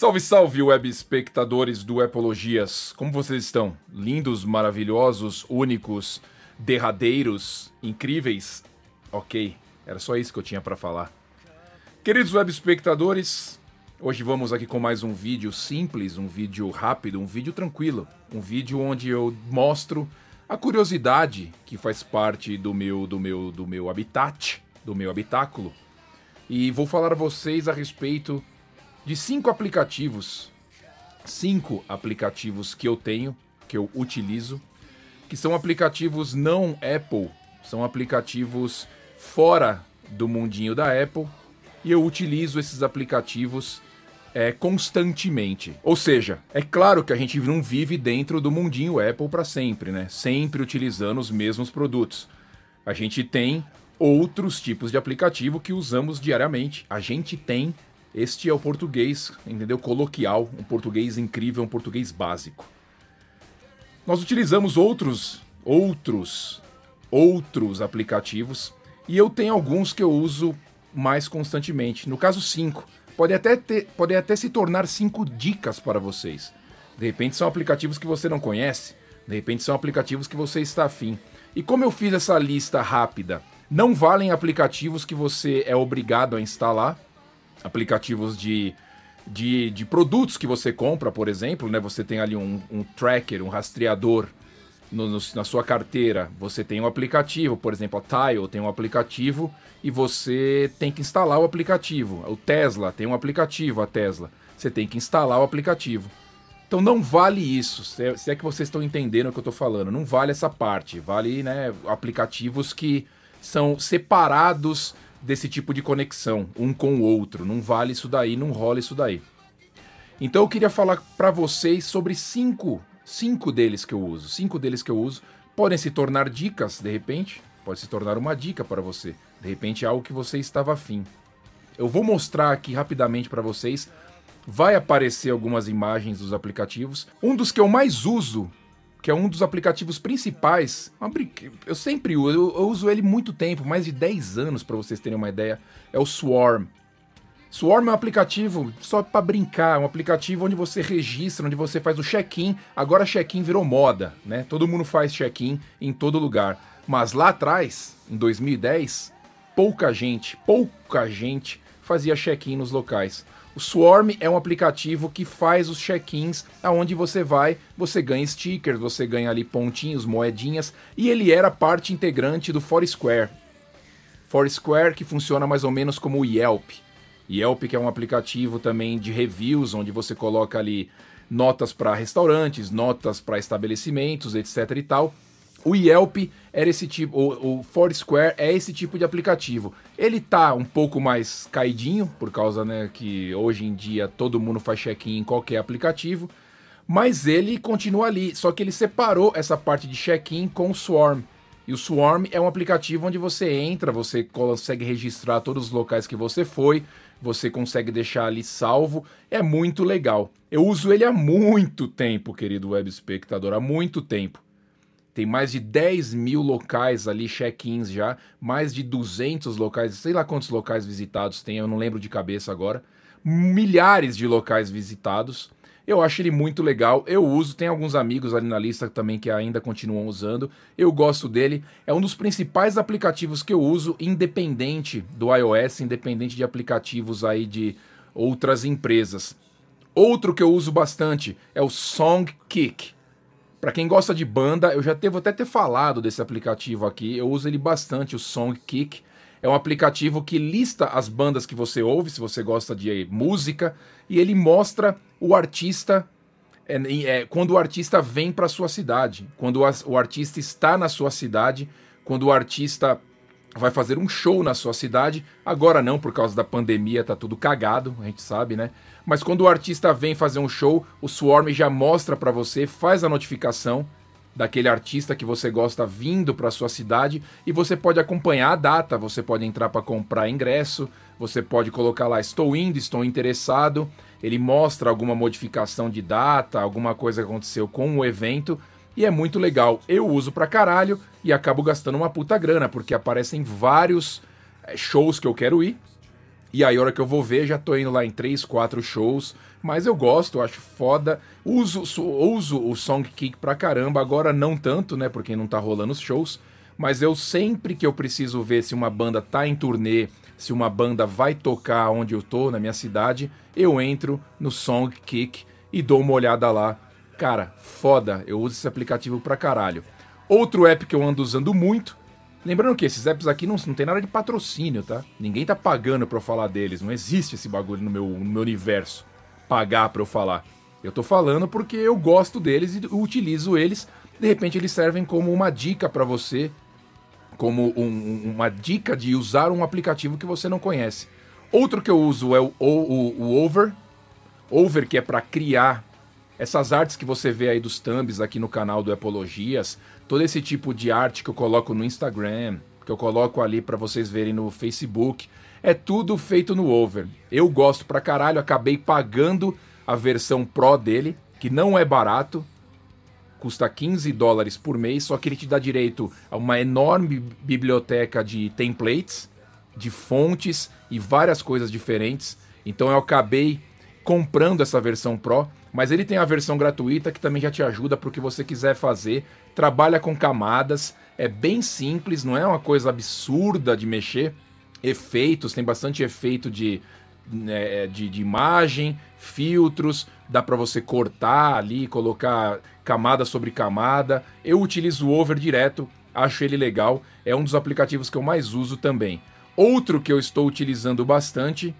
Salve, salve, web espectadores do Epologias! Como vocês estão? Lindos, maravilhosos, únicos, derradeiros, incríveis? Ok, era só isso que eu tinha para falar. Queridos web espectadores, hoje vamos aqui com mais um vídeo simples, um vídeo rápido, um vídeo tranquilo, um vídeo onde eu mostro a curiosidade que faz parte do meu do meu do meu habitat, do meu habitáculo. E vou falar a vocês a respeito de cinco aplicativos, cinco aplicativos que eu tenho, que eu utilizo, que são aplicativos não Apple, são aplicativos fora do mundinho da Apple, e eu utilizo esses aplicativos é, constantemente. Ou seja, é claro que a gente não vive dentro do mundinho Apple para sempre, né? Sempre utilizando os mesmos produtos. A gente tem outros tipos de aplicativo que usamos diariamente. A gente tem este é o português, entendeu? Coloquial, um português incrível, um português básico. Nós utilizamos outros, outros, outros aplicativos e eu tenho alguns que eu uso mais constantemente. No caso, cinco. Pode até, ter, pode até se tornar cinco dicas para vocês. De repente são aplicativos que você não conhece, de repente são aplicativos que você está afim. E como eu fiz essa lista rápida, não valem aplicativos que você é obrigado a instalar aplicativos de, de, de, produtos que você compra, por exemplo, né? Você tem ali um, um tracker, um rastreador no, no, na sua carteira. Você tem um aplicativo, por exemplo, a Tile tem um aplicativo e você tem que instalar o aplicativo. O Tesla tem um aplicativo, a Tesla. Você tem que instalar o aplicativo. Então não vale isso, se é, se é que vocês estão entendendo o que eu estou falando. Não vale essa parte. Vale né, aplicativos que são separados desse tipo de conexão, um com o outro. Não vale isso daí, não rola isso daí. Então eu queria falar para vocês sobre cinco, cinco deles que eu uso. Cinco deles que eu uso podem se tornar dicas, de repente. Pode se tornar uma dica para você. De repente é algo que você estava afim. Eu vou mostrar aqui rapidamente para vocês. Vai aparecer algumas imagens dos aplicativos. Um dos que eu mais uso que é um dos aplicativos principais. Eu sempre uso, eu, uso ele muito tempo, mais de 10 anos para vocês terem uma ideia. É o Swarm. Swarm é um aplicativo só para brincar, um aplicativo onde você registra, onde você faz o check-in. Agora check-in virou moda, né? Todo mundo faz check-in em todo lugar. Mas lá atrás, em 2010, pouca gente, pouca gente fazia check-in nos locais. O Swarm é um aplicativo que faz os check-ins aonde você vai, você ganha stickers, você ganha ali pontinhos, moedinhas, e ele era parte integrante do Foursquare. Foursquare que funciona mais ou menos como o Yelp. Yelp que é um aplicativo também de reviews, onde você coloca ali notas para restaurantes, notas para estabelecimentos, etc e tal. O Yelp era esse tipo, o, o Foursquare é esse tipo de aplicativo. Ele tá um pouco mais caidinho, por causa né, que hoje em dia todo mundo faz check-in em qualquer aplicativo, mas ele continua ali, só que ele separou essa parte de check-in com o Swarm. E o Swarm é um aplicativo onde você entra, você consegue registrar todos os locais que você foi, você consegue deixar ali salvo, é muito legal. Eu uso ele há muito tempo, querido web espectador, há muito tempo. Tem mais de 10 mil locais ali, check-ins já, mais de 200 locais, sei lá quantos locais visitados tem, eu não lembro de cabeça agora. Milhares de locais visitados. Eu acho ele muito legal, eu uso, tem alguns amigos ali na lista também que ainda continuam usando. Eu gosto dele, é um dos principais aplicativos que eu uso, independente do iOS, independente de aplicativos aí de outras empresas. Outro que eu uso bastante é o Songkick. Para quem gosta de banda, eu já devo até ter falado desse aplicativo aqui. Eu uso ele bastante, o Songkick. É um aplicativo que lista as bandas que você ouve, se você gosta de música, e ele mostra o artista é, é, quando o artista vem para sua cidade, quando o, o artista está na sua cidade, quando o artista vai fazer um show na sua cidade. Agora não, por causa da pandemia, tá tudo cagado, a gente sabe, né? Mas quando o artista vem fazer um show, o Swarm já mostra para você, faz a notificação daquele artista que você gosta vindo para sua cidade e você pode acompanhar a data, você pode entrar para comprar ingresso, você pode colocar lá estou indo, estou interessado. Ele mostra alguma modificação de data, alguma coisa que aconteceu com o evento e é muito legal. Eu uso pra caralho e acabo gastando uma puta grana, porque aparecem vários eh, shows que eu quero ir. E aí, a hora que eu vou ver, já tô indo lá em 3, 4 shows. Mas eu gosto, acho foda. Uso, uso o Songkick pra caramba. Agora não tanto, né? Porque não tá rolando os shows. Mas eu sempre que eu preciso ver se uma banda tá em turnê, se uma banda vai tocar onde eu tô, na minha cidade, eu entro no Songkick e dou uma olhada lá. Cara, foda. Eu uso esse aplicativo pra caralho. Outro app que eu ando usando muito Lembrando que esses apps aqui não, não tem nada de patrocínio, tá? Ninguém tá pagando pra eu falar deles. Não existe esse bagulho no meu, no meu universo. Pagar pra eu falar. Eu tô falando porque eu gosto deles e utilizo eles. De repente eles servem como uma dica para você, como um, uma dica de usar um aplicativo que você não conhece. Outro que eu uso é o, o, o Over. Over que é para criar essas artes que você vê aí dos thumbs aqui no canal do Epologias, todo esse tipo de arte que eu coloco no Instagram, que eu coloco ali para vocês verem no Facebook, é tudo feito no Over. Eu gosto pra caralho, acabei pagando a versão Pro dele, que não é barato, custa 15 dólares por mês, só que ele te dá direito a uma enorme biblioteca de templates, de fontes e várias coisas diferentes. Então eu acabei comprando essa versão Pro, mas ele tem a versão gratuita que também já te ajuda para o que você quiser fazer. Trabalha com camadas, é bem simples, não é uma coisa absurda de mexer. Efeitos, tem bastante efeito de, né, de, de imagem, filtros, dá para você cortar ali, colocar camada sobre camada. Eu utilizo o Over direto, acho ele legal, é um dos aplicativos que eu mais uso também. Outro que eu estou utilizando bastante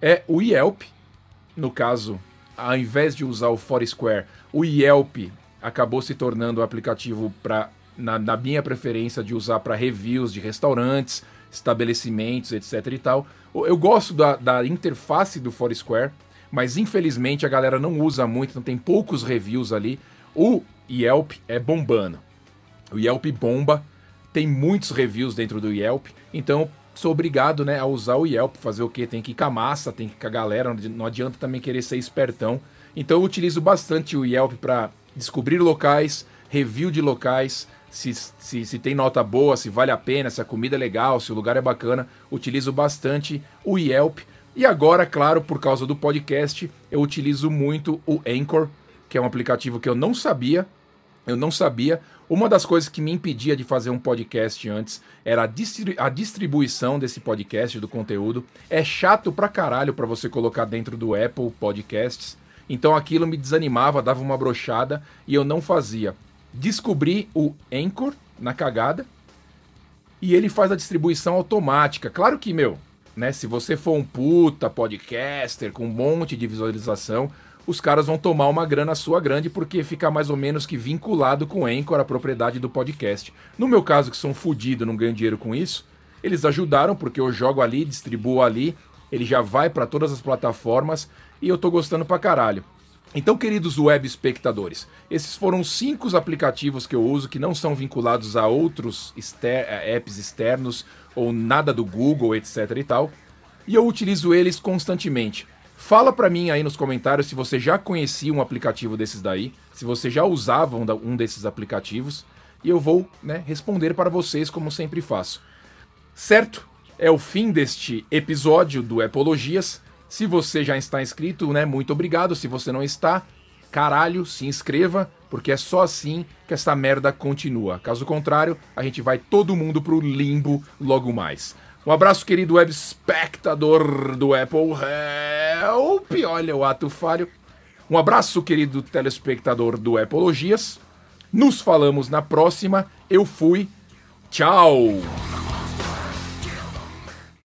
é o Yelp, no caso, ao invés de usar o Foursquare, o Yelp acabou se tornando o aplicativo para, na, na, minha preferência, de usar para reviews de restaurantes, estabelecimentos, etc e tal. Eu gosto da, da interface do Foursquare, mas infelizmente a galera não usa muito, então tem poucos reviews ali. O Yelp é bombando. O Yelp bomba, tem muitos reviews dentro do Yelp, então sou obrigado né, a usar o Yelp, fazer o quê? Tem que ir com a massa, tem que ir com a galera, não adianta também querer ser espertão. Então eu utilizo bastante o Yelp para descobrir locais, review de locais, se, se, se tem nota boa, se vale a pena, se a comida é legal, se o lugar é bacana. Utilizo bastante o Yelp. E agora, claro, por causa do podcast, eu utilizo muito o Anchor, que é um aplicativo que eu não sabia. Eu não sabia. Uma das coisas que me impedia de fazer um podcast antes era a, distri a distribuição desse podcast, do conteúdo. É chato pra caralho pra você colocar dentro do Apple Podcasts. Então aquilo me desanimava, dava uma brochada e eu não fazia. Descobri o Anchor na cagada e ele faz a distribuição automática. Claro que, meu, né, se você for um puta podcaster com um monte de visualização, os caras vão tomar uma grana sua grande porque fica mais ou menos que vinculado com o Anchor, a propriedade do podcast. No meu caso, que sou um fudido, não ganho dinheiro com isso, eles ajudaram porque eu jogo ali, distribuo ali, ele já vai para todas as plataformas e eu tô gostando pra caralho. Então, queridos web espectadores, esses foram cinco aplicativos que eu uso que não são vinculados a outros exter apps externos ou nada do Google, etc e tal. E eu utilizo eles constantemente. Fala para mim aí nos comentários se você já conhecia um aplicativo desses daí, se você já usava um desses aplicativos, e eu vou né, responder para vocês como sempre faço. Certo? É o fim deste episódio do Epologias. Se você já está inscrito, né, muito obrigado. Se você não está, caralho, se inscreva, porque é só assim que essa merda continua. Caso contrário, a gente vai todo mundo pro limbo logo mais. Um abraço, querido web espectador do Apple Help. Olha o ato falho. Um abraço, querido telespectador do Apologias. Nos falamos na próxima. Eu fui. Tchau.